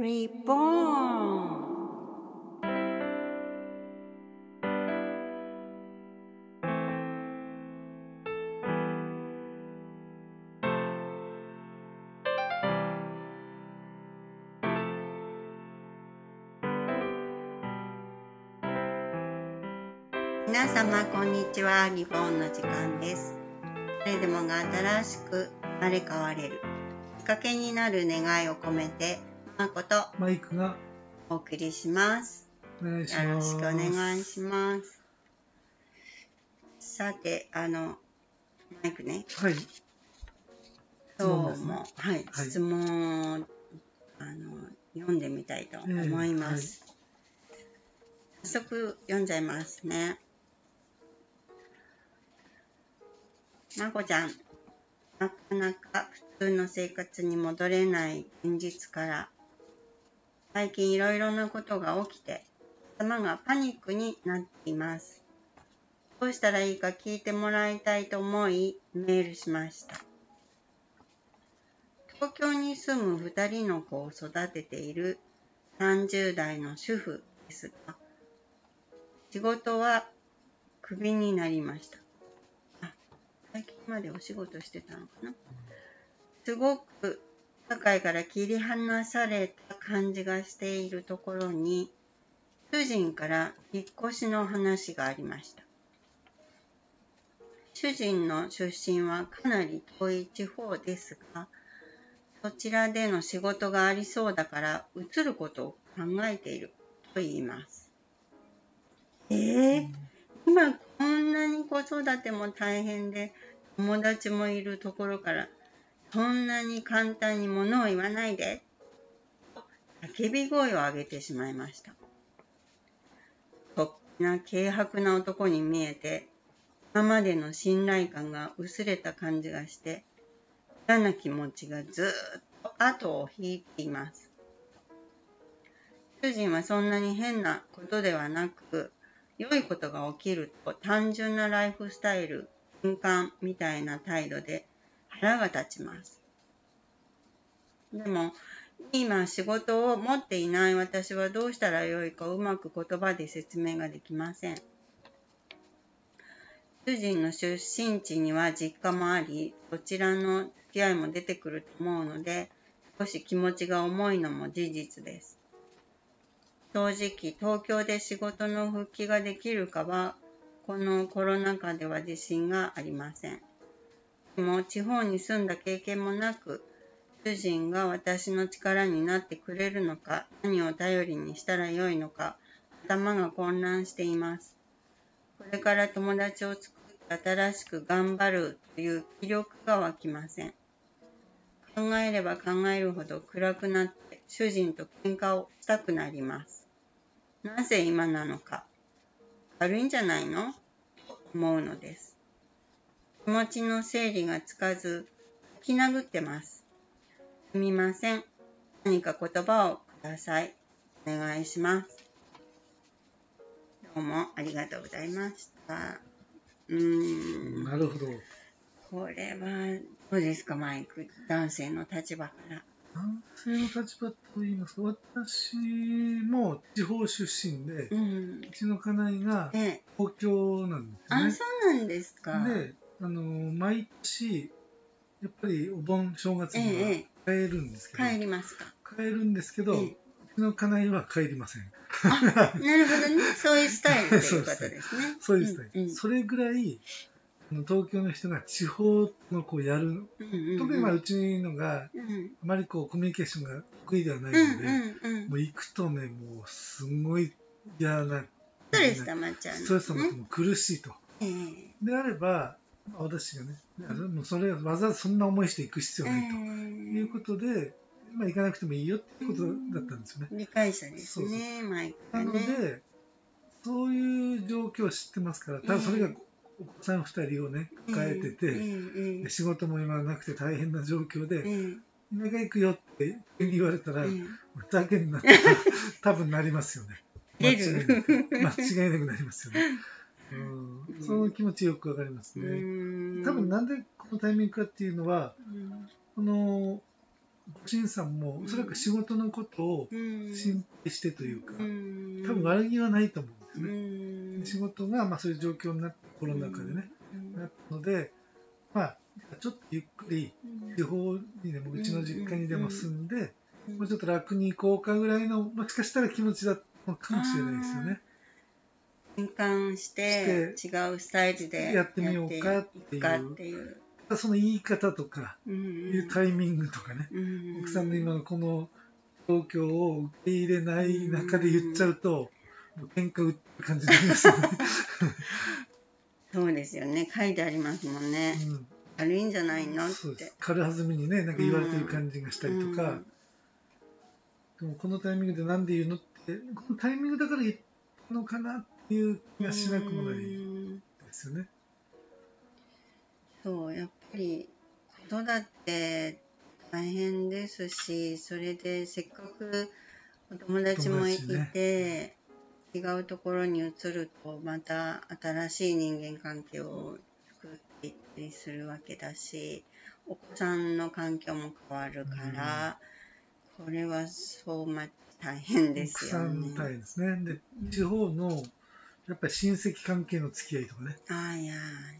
Reborn 皆様こんにちは。リボンの時間です。誰でもが新しく生まれ変われる。きっかけになる願いを込めてまことマイクが。お送りします。よろ。しくお願いします。さてあのマイクね。はい。今問ですね。日も、はい、はい。質問をあの読んでみたいと思います、早速読んじゃいますね。まこちゃん。なかなか普通の生活に戻れない現実から最近いろいろなことが起きて頭がパニックになっています。どうしたらいいか聞いてもらいたいと思いメールしました。東京に住む2人の子を育てている30代の主婦ですが、仕事はクビになりました。あ、最近までお仕事してたのかな。すごく社会から切り離された感じがしているところに、主人から引っ越しの話がありました。主人の出身はかなり遠い地方ですが、そちらでの仕事がありそうだから移ることを考えていると言います。えー、今こんなに子育ても大変で友達もいるところからそんなに簡単に物を言わないでと叫び声を上げてしまいました。とっぴな軽薄な男に見えて今までの信頼感が薄れた感じがして嫌な気持ちがずっと後を引いています。主人はそんなに変なことではなく、良いことが起きると単純なライフスタイル、敏感みたいな態度で腹が立ちます。でも、今仕事を持っていない私はどうしたらよいかうまく言葉で説明ができません。主人の出身地には実家もあり、そちらの付き合いも出てくると思うので、少し気持ちが重いのも事実です。正直、東京で仕事の復帰ができるかは、このコロナ禍では自信がありません。も、地方に住んだ経験もなく、主人が私の力になってくれるのか、何を頼りにしたらよいのか、頭が混乱しています。これから友達を作って新しく頑張るという気力が湧きません。考えれば考えるほど暗くなって主人と喧嘩をしたくなります。なぜ今なのか。悪いんじゃないの？と思うのです。気持ちの整理がつかず、泣き殴ってます。すみません。何か言葉をください。お願いします。どうもありがとうございました。うーん、なるほど。これはどうですか、マイク。男性の立場から。男性の立場と言いますと、私も地方出身で、う。うんちの家内がええ、東京なんですよあ、ね。そうなんですか。で、あの、毎年、やっぱりお盆正月にはええ帰るんですけど、帰りますか。帰るんですけど、ええうちの家内は帰りません。なるほどね。そういうスタイルということですね。そういうスタイル。うんうんそれぐらい、東京の人が地方のこうやる、特にまあうちのがうんあまりこうコミュニケーションが得意ではないうんので。もう行くとね、もうすごい嫌な、ストレス溜まっちゃうストレス溜まってもう苦しいと。ええであれば、まあ私がね、もうそれわざわざそんな思いして行く必要ないと。いうことで、まあ行かなくてもいいよっていうことだったんですよね。理解者ですそうね、マイクなのがね。で、そういう状況を知ってますから、ただそれがお子さん2人をね、抱えてえて、仕事も今なくて大変な状況で、ええ。田舎行くよって言われたら、ええ。ふざけんなって多分なりますよね。間違いなくなりますよね。うん、その気持ちよくわかりますうね。ーん。多分なんでこのタイミングかっていうのは、うん。このご主人さんもおそらく仕事のことをうん。心配してというか、うん。多分悪気はないと思うんうですよね。ん。仕事がまあそういう状況になってコロナ禍でね、うん。なったので、まあ、ちょっとゆっくり地方にでもうちの実家にでも住んで、うん。もうちょっと楽に行こうかぐらいのもしかしたら気持ちだったのかもしれないですよね。変換して違うスタイルでやってみようかっていう。その言い方とかうんいうタイミングとかね、うん奥さんの今のこの状況を受け入れない中で言っちゃうと、もう喧嘩売ってる感じになりますよね。そうですよね。書いてありますもんね。うん。悪いんじゃないの？って。軽はずみにねなんか言われてる感じがしたりとか、うん。でもこのタイミングでなんで言うの？ってこのタイミングだから言ったのかなっていう気がしなくもないうんですよね。そうやっぱり子育て大変ですしそれでせっかくお友達もい友達ねて、違うところに移るとまた新しい人間関係を作っていったりするわけだしお子さんの環境も変わるから、これはそうま大変ですよねん。大変ですね。で地方のやっぱり親戚関係の付き合いとかねああいや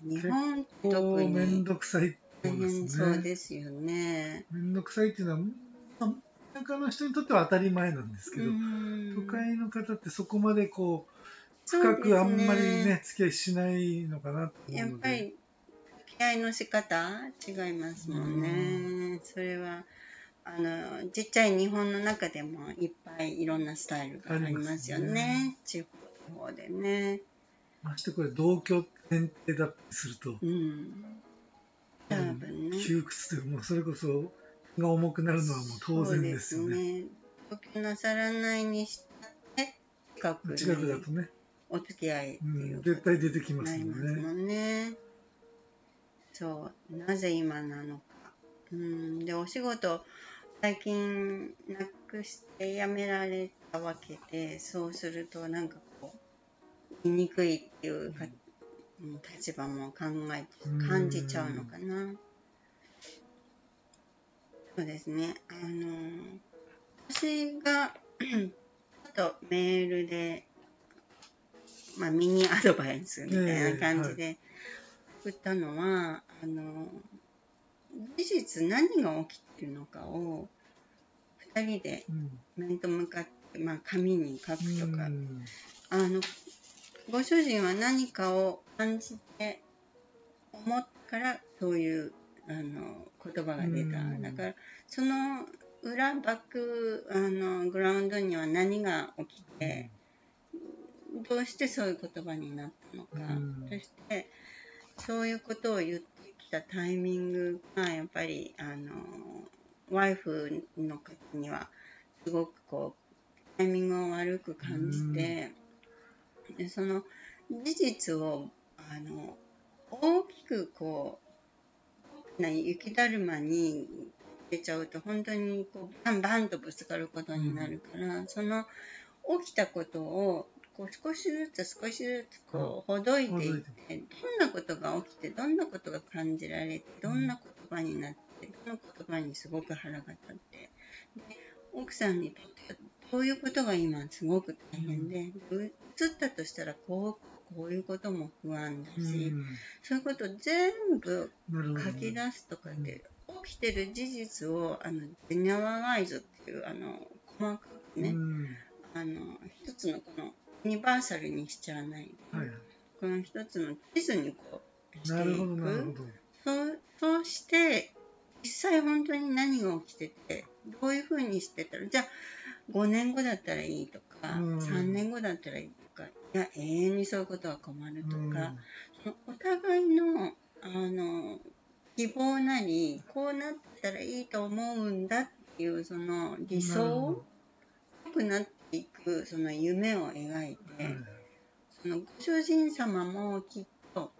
日本特面に倒くさい大そうで変そうすね。ですよね。面倒くさいっていうのは、まあ、田舎の人にとっては当たり前なんですけど、うん都会の方ってそこまでこう深くあんまりね付き合いしないのかなと思うやっぱり付き合いの仕方違いますもんね。それはあのちっちゃい日本の中でもいっぱいいろんなスタイルがありますよねね。地方でね。ましてこれ同居前提だったりすると、うん。多分ね。窮屈というもうそれこそ気が重くなるのはもう当然ですよね。同居なさらないにしたって近く近くだにとね、お付き合いってう、いうん絶対出てきますもんね。ね。そう、なぜ今なのか。うん、で、お仕事、最近なくして辞められたわけで、そうするとなんかこう、言いにくいっていうか、うん立場も考えて、感じちゃうのかな。そうですね。あの、私が、ちょっとメールで、まあ、ミニアドバイスみたいな感じで送ったのは、あの事実何が起きてるのかを2人でうん。面と向かって、まあ、紙に書くとか、うん。あのご主人は何かを感じて思ったからそういうあの言葉が出た、うん。だからその裏バックあのグラウンドには何が起きて、どうしてそういう言葉になったのか、うん。そしてそういうことを言ってきたタイミングがやっぱりあのワイフの方にはすごくこうタイミングを悪く感じて、でその事実をあの大きくこうな雪だるまに入れちゃうと本当にこうバンバンとぶつかることになるから、その起きたことをこう少しずつ少しずつこうほどいていって、どんなことが起きてどんなことが感じられてどんな言葉になってどの言葉にすごく腹が立ってで奥さんにとってはこういうことが今すごく大変で、う移ったとしたらこうこういうことも不安だし、うん。そういうこと全部書き出すとかで、起きてる事実をあのジェネラライズっていうあの細かくね、うん。あの一つのこのユニバーサルにしちゃわないで、はい、この一つの地図にこうしていく。ど。そうそうして実際本当に何が起きててどういうふうにしてたらじゃあ5年後だったらいいとか、うん。3年後だったらいいとかいや永遠にそういうことは困るとか、うん。そのお互いのあの希望なりこうなったらいいと思うんだっていうその理想良くなっていくその夢を描いて、どはいそのご主人様もきっと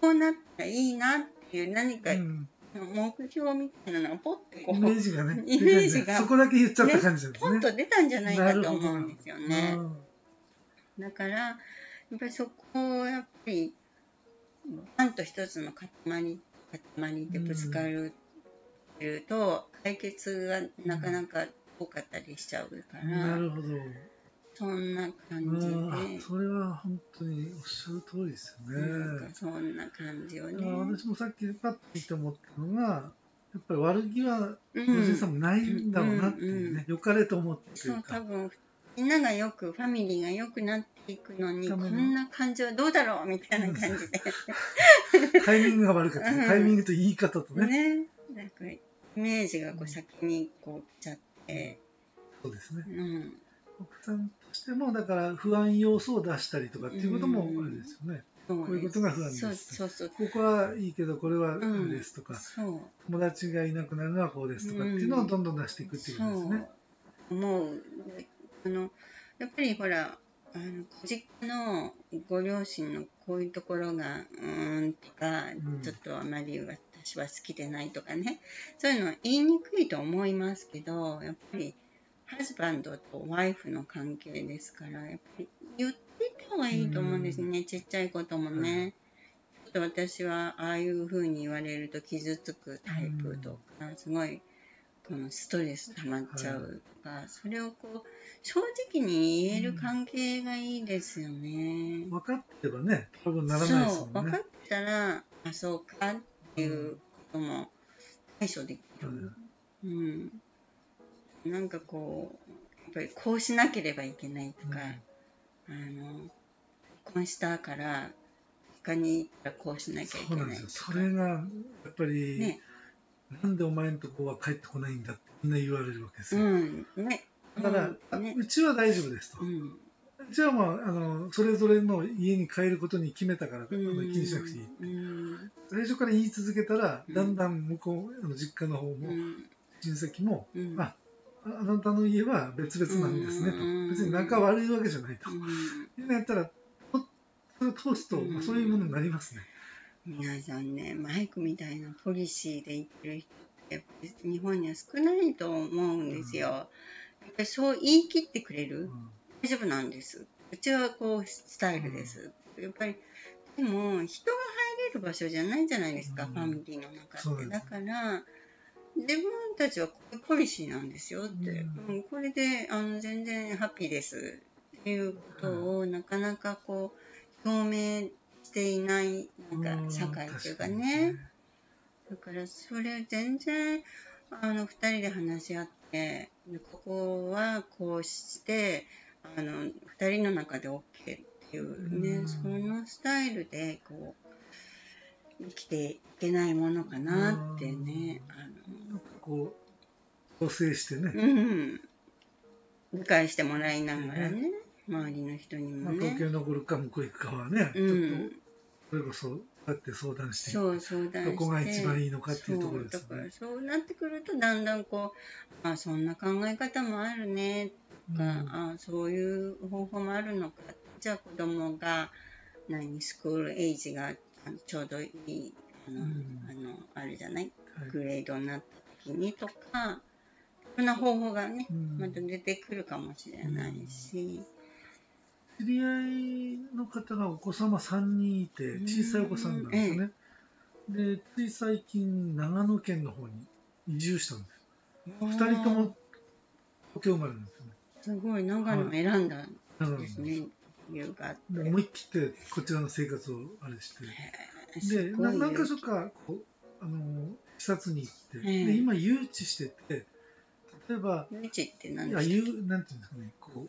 こうなったらいいなっていう何かうん目標みたいなのがポッてこイメーうジがね、イメージがそこだけ言っちゃった感じなんですね。ポンと出たんじゃないかと思うんですよね。うんだからやっぱりそこをやっぱりバンと一つの塊塊でぶつかるてると解決がなかなか多かったりしちゃうから、なるほど。そんな感じで、それは本当におっしゃる通りですよね。なんか。そんな感じよあね。私もさっきパッと見て思ったのが、やっぱり悪気はうおじいさんもないんだろうなっていうね、良かれと思ってとそいう多分みんながよくファミリーが良くなっていくのにこんな感じはどうだろうみたいな感じで。タイミングが悪かった、うん。タイミングと言い方とね、ね。なんかイメージがこう先にこう来ちゃって、そうですね。うん、奥さんとしても、だから不安要素を出したりとかっていうこともあれですよね。こういうことが不安です。そうそうそうここはいいけど、これはダメですとか、そう。友達がいなくなるのはこうですとかっていうのをどんどん出していくっていうことですね。そう。思うあのやっぱりほらあのご実家のご両親のこういうところがうーんとか、うん。ちょっとあまり私は好きでないとかね。そういうのは言いにくいと思いますけどやっぱりハズバンドとワイフの関係ですからやっぱり言ってた方がいいと思うんですね、ちっちゃいこともね。ちょっと私はああいうふうに言われると傷つくタイプとか、すごいこのストレス溜まっちゃうとか、それをこう正直に言える関係がいいですよね。分かってればね、多分ならないですそうもんね分か。ったらあそうかっていうことも対処できる。うん、なんかこうやっぱりこうしなければいけないとか、あの結婚したから他に行ったらこうしなきゃいけないとか。そうなんですよ。それが、やっぱり、ね。なんでお前のとこは帰ってこないんだってみんな言われるわけですよ。うん。ね。だから、あうん。ね。うちは大丈夫ですと。うん。うちはまあ、あの、それぞれの家に帰ることに決めたから、気にしなくていい。うん。最初から言い続けたら、うん。だんだん向こう、あの実家の方も、うん。親戚も、うん。ああなたの家は別々なんですねとうん。別に仲悪いわけじゃないと。うんみんなやったら、とそれを通すと、そういうものになりますね。皆さんねマイクみたいなポリシーで言ってる人ってやっぱり日本には少ないと思うんですよ。やっぱりそう言い切ってくれる、うん大丈夫なんです。うちはこうスタイルです。やっぱりでも人が入れる場所じゃないじゃないですか、うんファミリーの中って。だから自分たちはこポリシーなんですよって、うん。うん。これであの全然ハッピーですっていうことをなかなかこう表明していないなんか社会っていうかね。だからそれ全然あの2人で話し合ってでここはこうしてあの2人の中で OK っていうね、うん。そのスタイルでこう生きていけないものかなってね、あなんかこう、調整してね、のうん、理解してもらいながらね周りの人にまあ、もね東。京に残るか向こう行くかはね、うん。ちょっとそれこそこうやって相談してそう相談どこが一番いいのかっていうところですそうだね。からそうなってくるとだんだんこうあそんな考え方もあるねとか、うん。あそういう方法もあるのか。じゃあ子供が何スクールエイジがちょうどいいあの、うん。あのあるじゃない？はい。グレードになった時にとかいろんな方法がねうんまた出てくるかもしれないし、知り合いの方がお子様3人いて、小さいお子さんなんですよね。で、つい最近、長野県の方に移住したんです。2人とも東京生まれなんですよね。すごい長野を選んだんですね、理由があって。で思い切ってこちらの生活をあれして。で、何か所かこうあの視察に行って、ええで今誘致してて、例えば、うちって何、ですか言う、なんていうんですかね、こ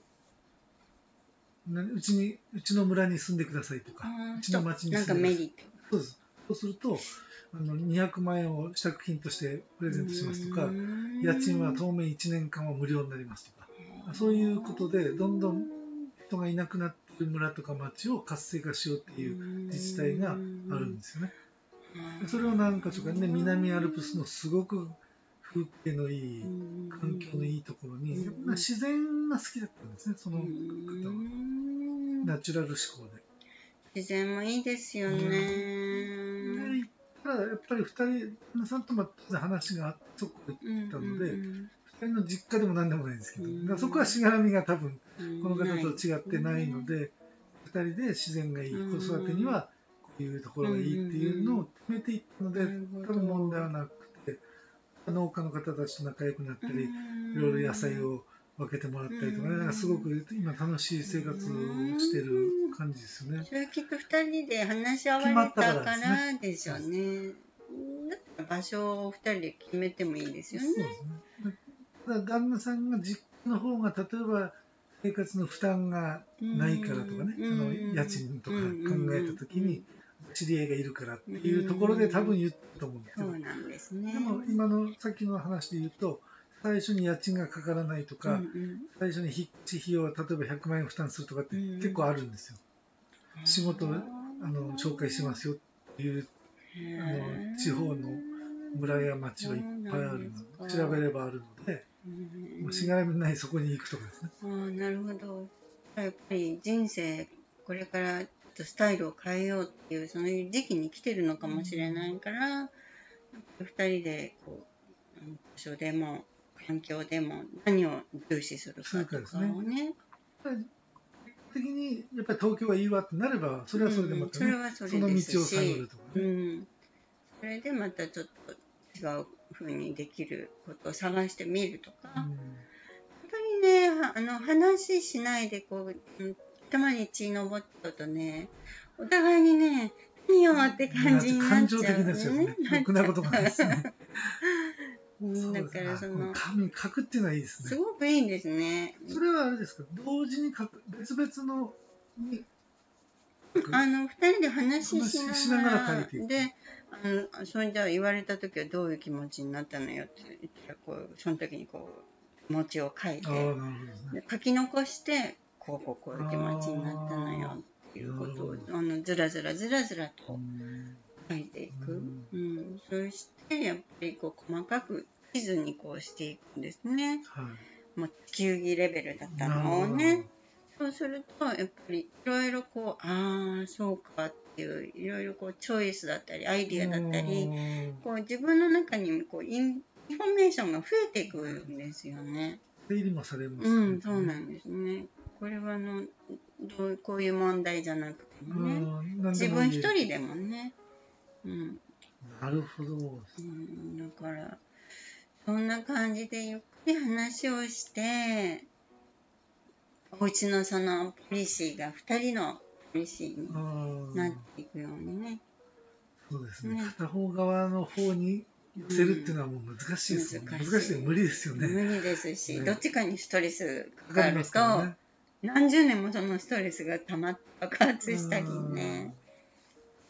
う、なうちに、うちの村に住んでくださいとか、うちの町に住んでください。メリット。そうす。そうすると、あの200万円を支度金としてプレゼントしますとか、家賃は当面1年間は無料になりますとか、そういうことでどんどん人がいなくなってる村とか町を活性化しようっていう自治体があるんですよね。でそれを何か所かね、南アルプスのすごく風景のいい、環境のいいところに、自然が好きだったんですね、その方は。ナチュラル思考で。自然もいいですよで、ね。行ったらやっぱり2人、旦那さんとも話があって、そこ行ったので、2人の実家でも何でもないんですけど、そこはしがらみが多分うんこの方と違ってないので、2人で自然がいい、うん。子育てにはこういうところがいいっていうのを決めていったので、多分問題はなくて、農家の方たちと仲良くなったり、うんいろいろ野菜を分けてもらったりとかね、かすごく今楽しい生活をしてる感じですよね。それはきっと二人で話し合われたか決まったかららでしょうね。だったら場所を二人で決めてもいいですよね。ね。ただ旦那さんが実家の方が例えば生活の負担がないからとかね、うんあの家賃とか考えた時うんに知り合いがいるからっていうところで多分言ったと思うんですけど、そうなんですね。でも今のさっきの話で言うと最初に家賃がかからないとか、うん最初に引っ越し費用を例えば100万円負担するとかってうん結構あるんですよ。うん。仕事をあの紹介しますよっていうあの地方の村や町はいっぱいあるの調べればあるので、もうしがらみないそこに行くとかですね。ああなるほど。やっぱり人生これからとスタイルを変えようっていうそういう時期に来てるのかもしれないから、二人でこううん場所でも環境でも何を重視するかとかをね。的にやっぱり東京はいいわってなればそれはそれでまたね、うんそれはそれです道を探しるとかね。うん、それでまたちょっと違う風にできることを探してみるとか、やっぱりねあの話しないでこううん頭に血のぼっちゃうとねお互いにね何よって感じになっ感ちゃう情的ですよね。ろくなことがないですね。うんだからその紙書くっていうのはいいですね。すごくいいですね。それはあれですか？同時に書く別々のにあの二人で話しなながら書いていくであのそれじゃあ言われた時はどういう気持ちになったのよって言ったらこうその時にこう気持ちを書いてね。で書き残してこうこうこういう気持ちになったのよっていうことをあのずらずらずらずらと書いていく、うん、そしてやっぱりこう細かく地図にこうしていくんですねはい。もう地球儀レベルだったのをねそうするとやっぱりいろいろこうああそうかっていういろいろこうチョイスだったりアイディアだったりこう自分の中にこうインフォメーションが増えていくんですよね。整理もされますうん、そうなんですね。これはあのどうこういう問題じゃなくてもね、うん何自分一人でもね、うん、なるほど。うん、だからそんな感じでゆっくり話をして、お家のそのポリシーが2人のポリシーにあなっあていくようにね。そうですねね片方側の方に寄せるっていうのはもう難しいですよね。難しい難しい無理ですよね。無理ですし、ねどっちかにストレスかかると。何十年もそのストレスが溜まって爆発したりね、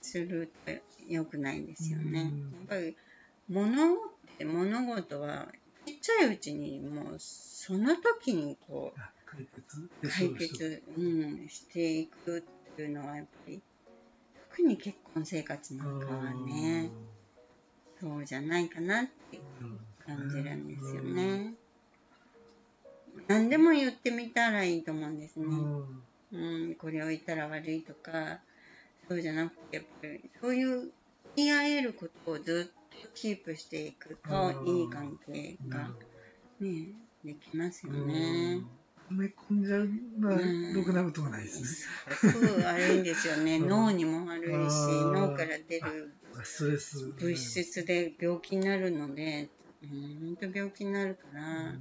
すると良くないですよね。やうん。っぱり物って物事はちっちゃいうちにもうその時にこう解決、うん、していくっていうのはやっぱり特に結婚生活なんかはねそうじゃないかなって感じるんですよね。何でも言ってみたらいいと思うんですね。うんうん、これを言ったら悪いとか、そうじゃなくて、やっぱりそういう言い合えることをずっとキープしていくとうんいい関係がね、できますようんね。埋め込んじゃうのはうんろくなことがないですね。すごく悪いんですよね。うん脳にも悪いし、うん脳から出る。物質で病気になるので、うん、本当病気になるから、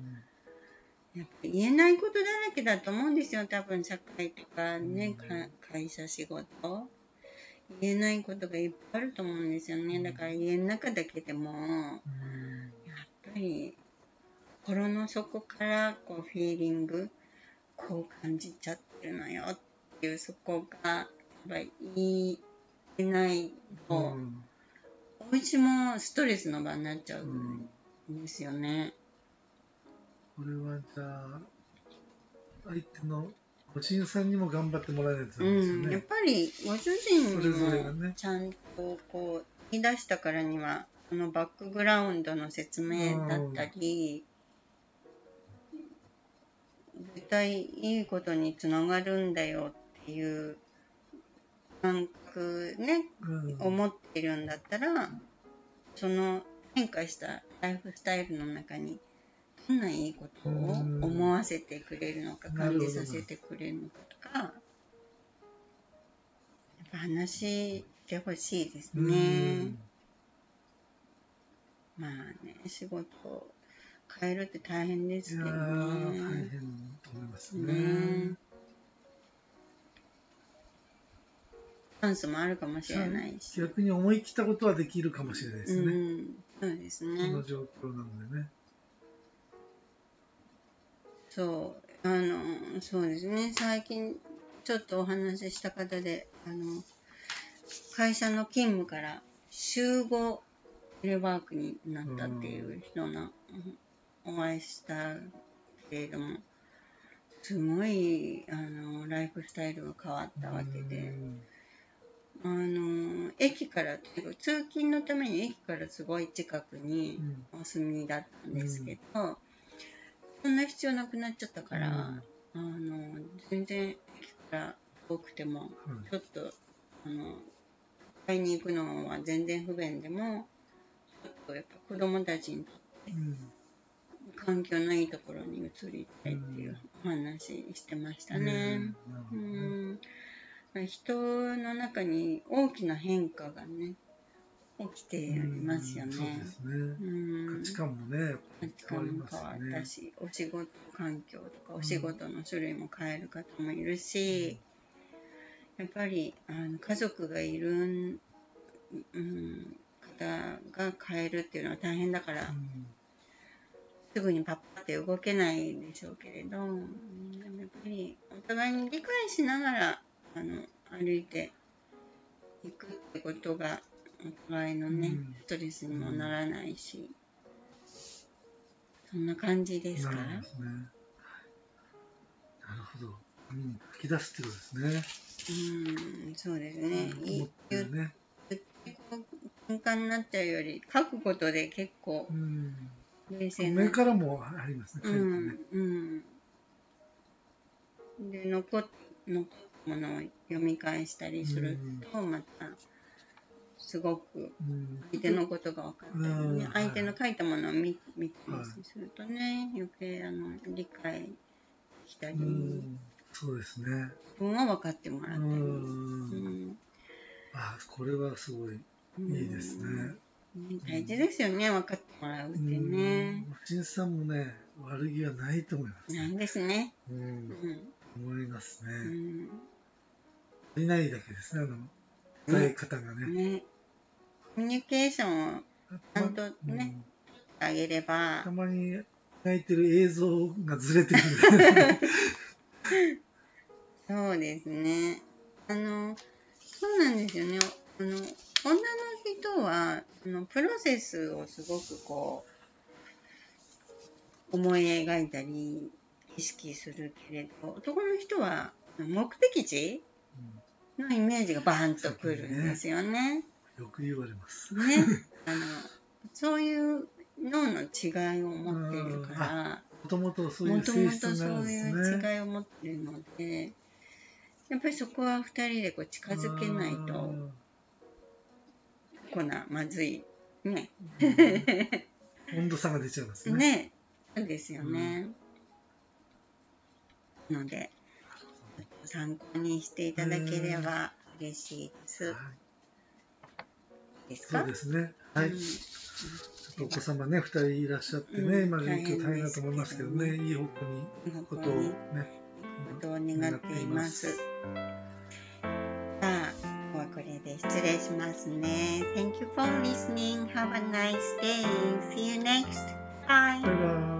やっぱり言えないことだらけだと思うんですよ、多分社会とかね、か会社仕事。言えないことがいっぱいあると思うんですよね。だから家の中だけでも、やっぱり心の底からこうフィーリング、こう感じちゃってるのよっていうそこが、やっぱり言えないと、お家もストレスの場になっちゃうんですよね。これはじゃあ相手のご主人さんにも頑張ってもらえないとダメですようん、やっね。ぱりご主人にそれぞれがねもちゃんとこう言い出したからにはそのバックグラウンドの説明だったり絶対いいことにつながるんだよっていう感覚ねうん思ってるんだったらその変化したライフスタイルの中にどんないいことを思わせてくれるのかうん感じさせてくれるのかとかやっぱ話してほしいですうねん。まあね、仕事を変えるって大変ですけどー大変ね。と思いますね。ねチャンスもあるかもしれないし。逆に思い切ったことはできるかもしれないですね。うん、そうですこね。の状況なのでね。そう、あの、そうですね。最近、ちょっとお話しした方で、あの、会社の勤務から週5テレワークになったっていう人の、うん。お会いしたけれども、すごい、あの、ライフスタイルが変わったわけで、あの、駅から、通勤のために駅からすごい近くにうん。お住みだったんですけど、そんな必要なくなっちゃったから、あの、全然駅から遠くても、うん。ちょっと、あの、買いに行くのは全然不便でも、ちょっとやっぱ子供たちにうん。環境のいいところに移りたいっていうお話してましたね。ううん。ん、人の中に大きな変化がね、起きていますよね。そうですね。うん価値観もね、価値変わります観も変わ。ったし、お仕事環境とかお仕事の種類も変える方もいるし、やっぱりあの家族がいる、うん、方が変えるっていうのは大変だから、うんすぐにパッパって動けないでしょうけれど、やっぱりお互いに理解しながらあの歩いていくってことがお互いのね、うんストレスにもならないし、そんな感じですか？なるほどね。なるほど。うん、吐き出すってことですね。うん、そうですね。い思ってるね。言ってこう敏感になっちゃうより書くことで結構うん。冷静な目からもありますね。う書いてねんうん、で残っ残ったものを読み返したりするとまたすごくうん相手のことが分かったりうんね相手の書いたものを見見たりはいするとね余計あの理解したりうんそうですね。自分を分かってもらったう。り、うんんあ、これはすごいいいですね。うん大事ですよね分かってもらうってね。うん。新さんもね、悪気はないと思います。なんですね。う。うんん思いますね。うんいないだけですね、あの、伝え方がね。ねコミュニケーションをちゃんとねうんあげればたまに泣いてる映像がずれてくる。そうですね。あの、そうなんですよね。あの、女の人は、あのプロセスをすごくこう、思い描いたり、意識するけれど、男の人は目的地のイメージがバーンとくるんですよね。よく言われます。ね。あの、そういう脳の違いを持っているから、もともとそういうもとも性質になるとそうんですいうね。違いを持ってるので、やっぱりそこは二人でこう近づけないと、こな、まずい。ね。温度差が出ちゃいますね。ね。そうですよね。ので、参考にしていただければ嬉しいです。はいですか？そうですね。はい。うんちょっとお子様ね、二人いらっしゃってね、うん今状況大変だと思いますけどね、いい方向にことをにね、ことを願っています。さあ、今日はこれで失礼しますね。Thank you for listening. Have a nice day. See you next イバイ。